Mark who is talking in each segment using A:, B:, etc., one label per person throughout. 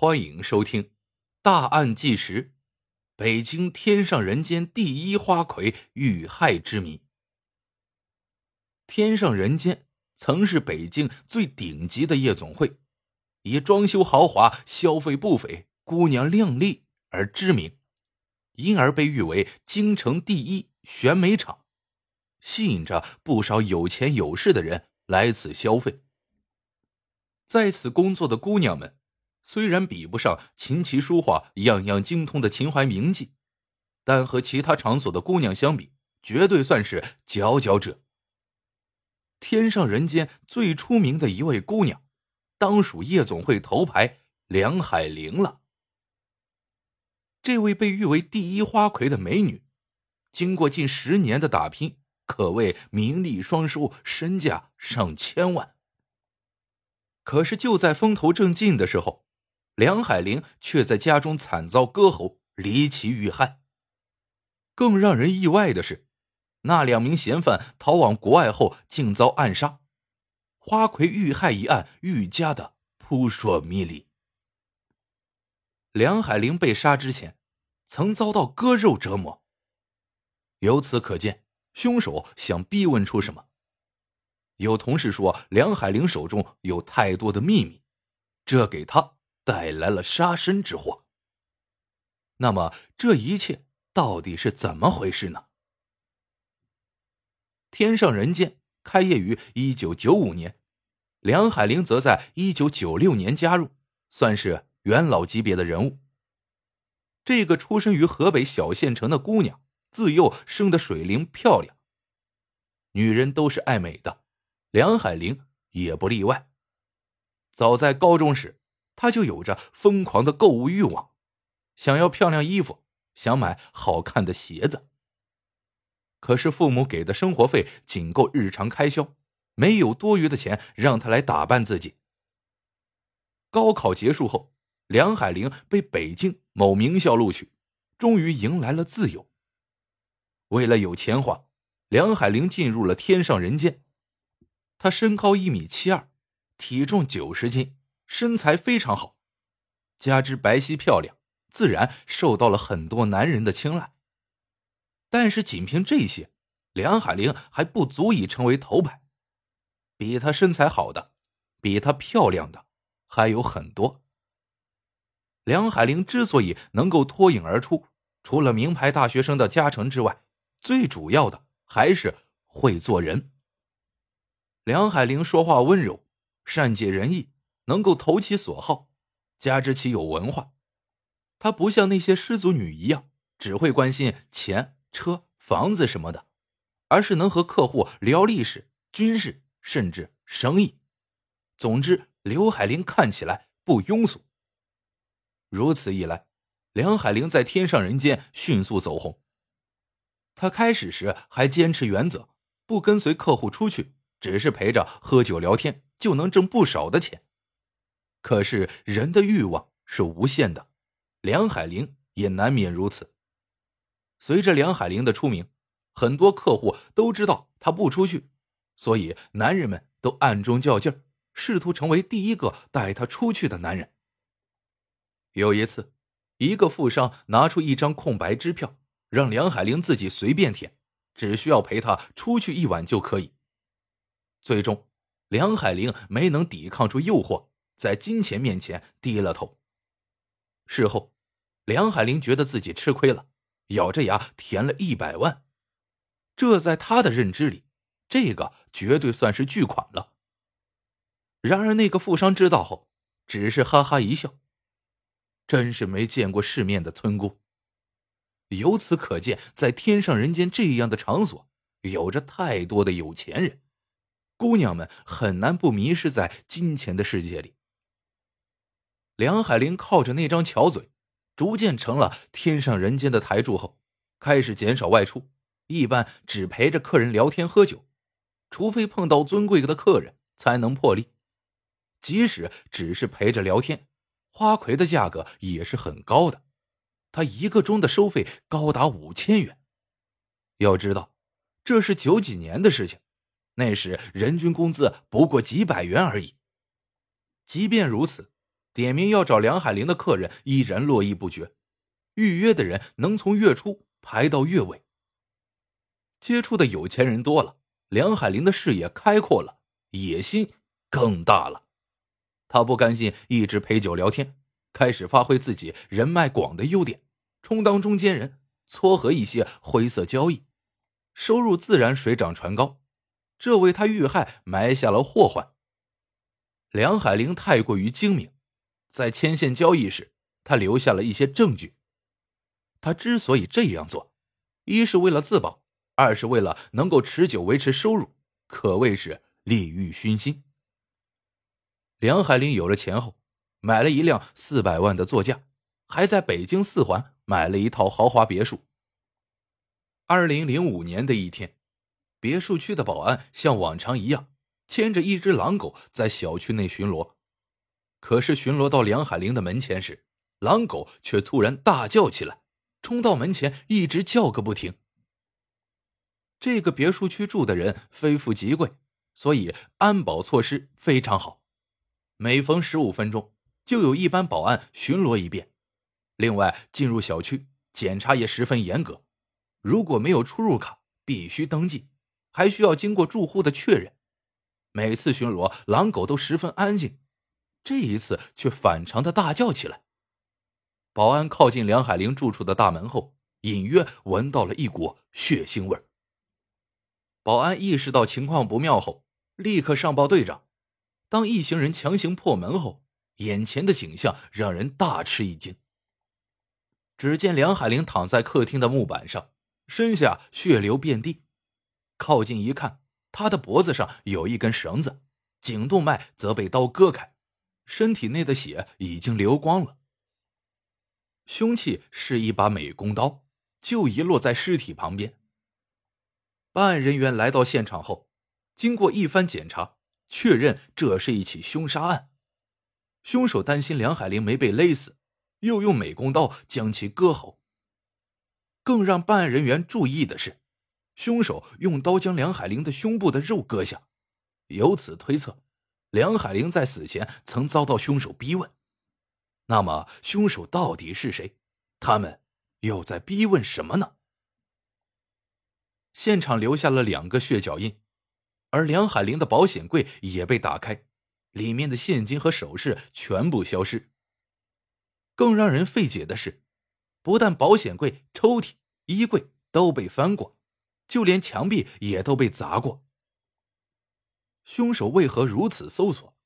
A: 欢迎收听《大案纪实》：北京天上人间第一花魁遇害之谜。天上人间曾是北京最顶级的夜总会，以装修豪华、消费不菲、姑娘靓丽而知名，因而被誉为京城第一选美场，吸引着不少有钱有势的人来此消费。在此工作的姑娘们。虽然比不上琴棋书画样样精通的秦淮名妓，但和其他场所的姑娘相比，绝对算是佼佼者。天上人间最出名的一位姑娘，当属夜总会头牌梁海玲了。这位被誉为第一花魁的美女，经过近十年的打拼，可谓名利双收，身价上千万。可是就在风头正劲的时候，梁海玲却在家中惨遭割喉，离奇遇害。更让人意外的是，那两名嫌犯逃往国外后竟遭暗杀，花魁遇害一案愈加的扑朔迷离。梁海玲被杀之前，曾遭到割肉折磨。由此可见，凶手想逼问出什么。有同事说，梁海玲手中有太多的秘密，这给他。带来了杀身之祸。那么这一切到底是怎么回事呢？天上人间开业于一九九五年，梁海玲则在一九九六年加入，算是元老级别的人物。这个出身于河北小县城的姑娘，自幼生得水灵漂亮。女人都是爱美的，梁海玲也不例外。早在高中时。他就有着疯狂的购物欲望，想要漂亮衣服，想买好看的鞋子。可是父母给的生活费仅够日常开销，没有多余的钱让他来打扮自己。高考结束后，梁海玲被北京某名校录取，终于迎来了自由。为了有钱花，梁海玲进入了天上人间。她身高一米七二，体重九十斤。身材非常好，加之白皙漂亮，自然受到了很多男人的青睐。但是，仅凭这些，梁海玲还不足以成为头牌。比她身材好的，比她漂亮的还有很多。梁海玲之所以能够脱颖而出，除了名牌大学生的加成之外，最主要的还是会做人。梁海玲说话温柔，善解人意。能够投其所好，加之其有文化，她不像那些失足女一样只会关心钱、车、房子什么的，而是能和客户聊历史、军事，甚至生意。总之，刘海玲看起来不庸俗。如此一来，梁海玲在天上人间迅速走红。她开始时还坚持原则，不跟随客户出去，只是陪着喝酒聊天，就能挣不少的钱。可是人的欲望是无限的，梁海玲也难免如此。随着梁海玲的出名，很多客户都知道她不出去，所以男人们都暗中较劲儿，试图成为第一个带她出去的男人。有一次，一个富商拿出一张空白支票，让梁海玲自己随便填，只需要陪他出去一晚就可以。最终，梁海玲没能抵抗住诱惑。在金钱面前低了头。事后，梁海玲觉得自己吃亏了，咬着牙填了一百万。这在他的认知里，这个绝对算是巨款了。然而，那个富商知道后，只是哈哈一笑。真是没见过世面的村姑。由此可见，在天上人间这样的场所，有着太多的有钱人，姑娘们很难不迷失在金钱的世界里。梁海玲靠着那张巧嘴，逐渐成了天上人间的台柱后，开始减少外出，一般只陪着客人聊天喝酒，除非碰到尊贵的客人才能破例。即使只是陪着聊天，花魁的价格也是很高的，他一个钟的收费高达五千元。要知道，这是九几年的事情，那时人均工资不过几百元而已。即便如此。点名要找梁海玲的客人依然络绎不绝，预约的人能从月初排到月尾。接触的有钱人多了，梁海玲的视野开阔了，野心更大了。他不甘心一直陪酒聊天，开始发挥自己人脉广的优点，充当中间人，撮合一些灰色交易，收入自然水涨船高，这为他遇害埋下了祸患。梁海玲太过于精明。在牵线交易时，他留下了一些证据。他之所以这样做，一是为了自保，二是为了能够持久维持收入，可谓是利欲熏心。梁海林有了钱后，买了一辆四百万的座驾，还在北京四环买了一套豪华别墅。二零零五年的一天，别墅区的保安像往常一样，牵着一只狼狗在小区内巡逻。可是巡逻到梁海玲的门前时，狼狗却突然大叫起来，冲到门前一直叫个不停。这个别墅区住的人非富即贵，所以安保措施非常好，每逢十五分钟就有一班保安巡逻一遍。另外，进入小区检查也十分严格，如果没有出入卡，必须登记，还需要经过住户的确认。每次巡逻，狼狗都十分安静。这一次却反常的大叫起来。保安靠近梁海玲住处的大门后，隐约闻到了一股血腥味保安意识到情况不妙后，立刻上报队长。当一行人强行破门后，眼前的景象让人大吃一惊。只见梁海玲躺在客厅的木板上，身下血流遍地。靠近一看，她的脖子上有一根绳子，颈动脉则被刀割开。身体内的血已经流光了。凶器是一把美工刀，就遗落在尸体旁边。办案人员来到现场后，经过一番检查，确认这是一起凶杀案。凶手担心梁海玲没被勒死，又用美工刀将其割喉。更让办案人员注意的是，凶手用刀将梁海玲的胸部的肉割下，由此推测。梁海玲在死前曾遭到凶手逼问，那么凶手到底是谁？他们又在逼问什么呢？现场留下了两个血脚印，而梁海玲的保险柜也被打开，里面的现金和首饰全部消失。更让人费解的是，不但保险柜、抽屉、衣柜都被翻过，就连墙壁也都被砸过。凶手为何如此搜索？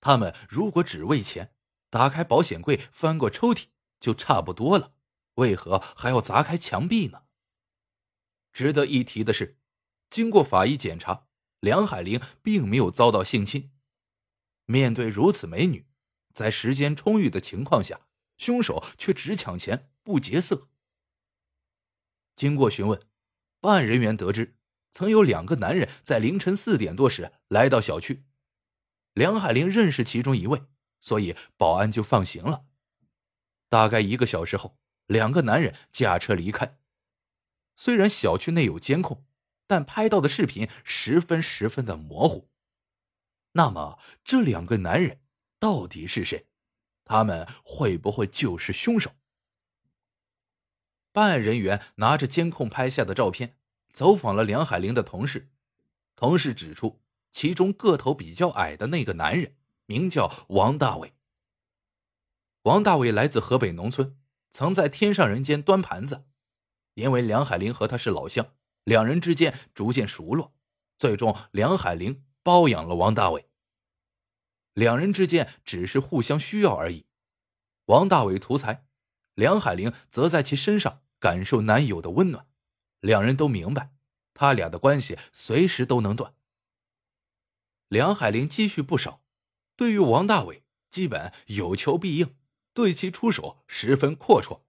A: 他们如果只为钱，打开保险柜、翻过抽屉就差不多了，为何还要砸开墙壁呢？值得一提的是，经过法医检查，梁海玲并没有遭到性侵。面对如此美女，在时间充裕的情况下，凶手却只抢钱不劫色。经过询问，办案人员得知。曾有两个男人在凌晨四点多时来到小区，梁海玲认识其中一位，所以保安就放行了。大概一个小时后，两个男人驾车离开。虽然小区内有监控，但拍到的视频十分十分的模糊。那么，这两个男人到底是谁？他们会不会就是凶手？办案人员拿着监控拍下的照片。走访了梁海玲的同事，同事指出，其中个头比较矮的那个男人名叫王大伟。王大伟来自河北农村，曾在天上人间端盘子。因为梁海玲和他是老乡，两人之间逐渐熟络，最终梁海玲包养了王大伟。两人之间只是互相需要而已。王大伟图财，梁海玲则在其身上感受男友的温暖。两人都明白，他俩的关系随时都能断。梁海玲积蓄不少，对于王大伟基本有求必应，对其出手十分阔绰。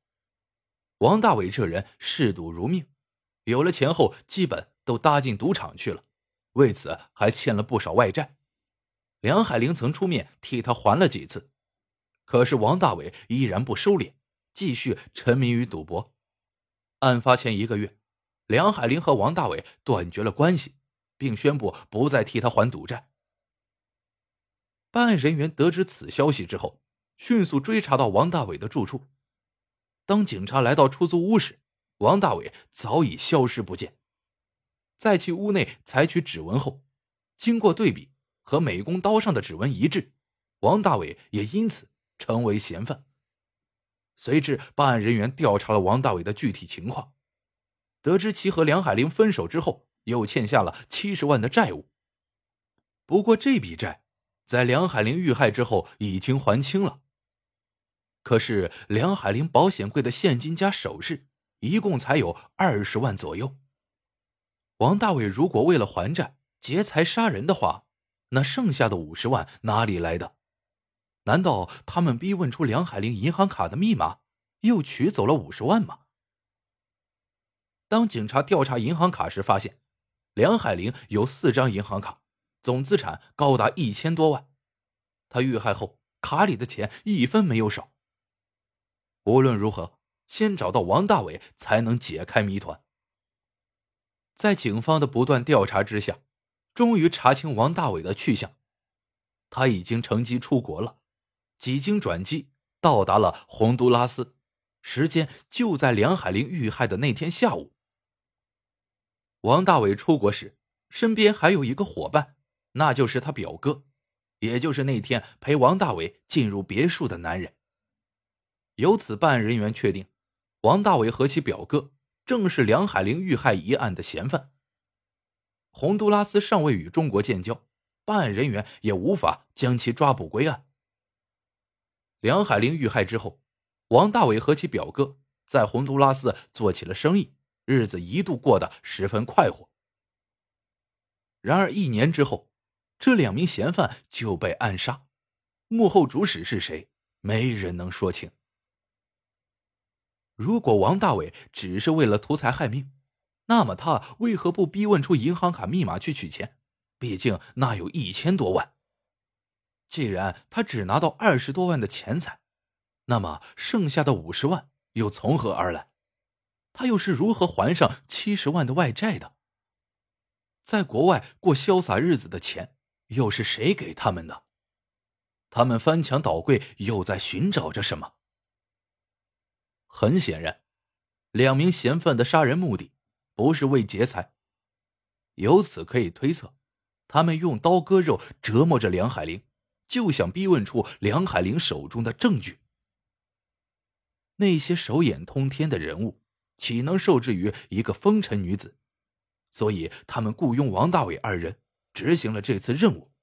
A: 王大伟这人嗜赌如命，有了钱后基本都搭进赌场去了，为此还欠了不少外债。梁海玲曾出面替他还了几次，可是王大伟依然不收敛，继续沉迷于赌博。案发前一个月。梁海玲和王大伟断绝了关系，并宣布不再替他还赌债。办案人员得知此消息之后，迅速追查到王大伟的住处。当警察来到出租屋时，王大伟早已消失不见。在其屋内采取指纹后，经过对比和美工刀上的指纹一致，王大伟也因此成为嫌犯。随之，办案人员调查了王大伟的具体情况，得知其和梁海玲分手之后，又欠下了七十万的债务。不过，这笔债在梁海玲遇害之后已经还清了。可是，梁海玲保险柜的现金加首饰一共才有二十万左右。王大伟如果为了还债劫财杀人的话，那剩下的五十万哪里来的？难道他们逼问出梁海玲银行卡的密码，又取走了五十万吗？当警察调查银行卡时，发现梁海玲有四张银行卡，总资产高达一千多万。他遇害后，卡里的钱一分没有少。无论如何，先找到王大伟，才能解开谜团。在警方的不断调查之下，终于查清王大伟的去向。他已经乘机出国了。几经转机，到达了洪都拉斯，时间就在梁海玲遇害的那天下午。王大伟出国时，身边还有一个伙伴，那就是他表哥，也就是那天陪王大伟进入别墅的男人。由此，办案人员确定，王大伟和其表哥正是梁海玲遇害一案的嫌犯。洪都拉斯尚未与中国建交，办案人员也无法将其抓捕归案。梁海玲遇害之后，王大伟和其表哥在洪都拉斯做起了生意，日子一度过得十分快活。然而一年之后，这两名嫌犯就被暗杀，幕后主使是谁？没人能说清。如果王大伟只是为了图财害命，那么他为何不逼问出银行卡密码去取钱？毕竟那有一千多万。既然他只拿到二十多万的钱财，那么剩下的五十万又从何而来？他又是如何还上七十万的外债的？在国外过潇洒日子的钱又是谁给他们的？他们翻墙倒柜又在寻找着什么？很显然，两名嫌犯的杀人目的不是为劫财。由此可以推测，他们用刀割肉折磨着梁海玲。就想逼问出梁海玲手中的证据。那些手眼通天的人物，岂能受制于一个风尘女子？所以他们雇佣王大伟二人执行了这次任务，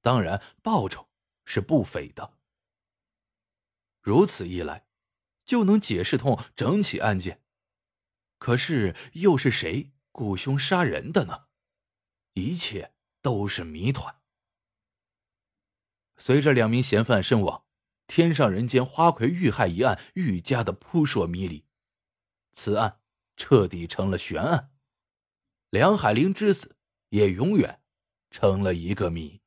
A: 当然报酬是不菲的。如此一来，就能解释通整起案件。可是又是谁雇凶杀人的呢？一切都是谜团。随着两名嫌犯身亡，天上人间花魁遇害一案愈加的扑朔迷离，此案彻底成了悬案，梁海玲之死也永远成了一个谜。